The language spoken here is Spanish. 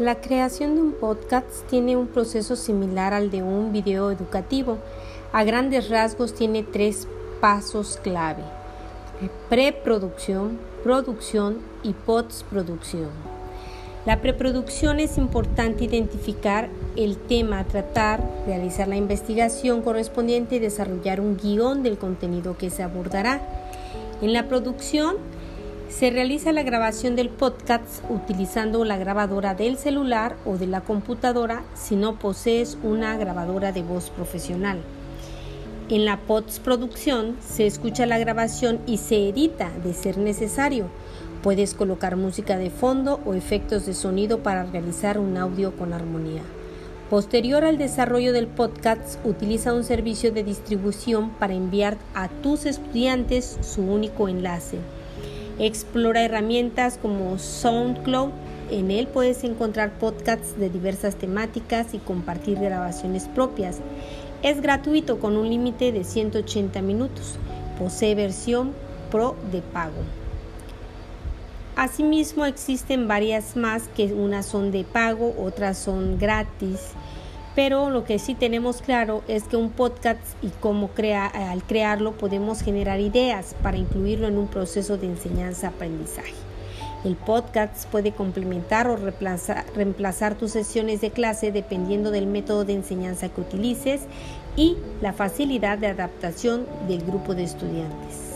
La creación de un podcast tiene un proceso similar al de un video educativo. A grandes rasgos tiene tres pasos clave. Preproducción, producción y postproducción. La preproducción es importante identificar el tema a tratar, realizar la investigación correspondiente y desarrollar un guion del contenido que se abordará. En la producción, se realiza la grabación del podcast utilizando la grabadora del celular o de la computadora si no posees una grabadora de voz profesional. En la postproducción se escucha la grabación y se edita de ser necesario. Puedes colocar música de fondo o efectos de sonido para realizar un audio con armonía. Posterior al desarrollo del podcast, utiliza un servicio de distribución para enviar a tus estudiantes su único enlace. Explora herramientas como SoundCloud. En él puedes encontrar podcasts de diversas temáticas y compartir grabaciones propias. Es gratuito con un límite de 180 minutos. Posee versión pro de pago. Asimismo existen varias más que unas son de pago, otras son gratis pero lo que sí tenemos claro es que un podcast y cómo crea, al crearlo podemos generar ideas para incluirlo en un proceso de enseñanza-aprendizaje. El podcast puede complementar o reemplazar, reemplazar tus sesiones de clase dependiendo del método de enseñanza que utilices y la facilidad de adaptación del grupo de estudiantes.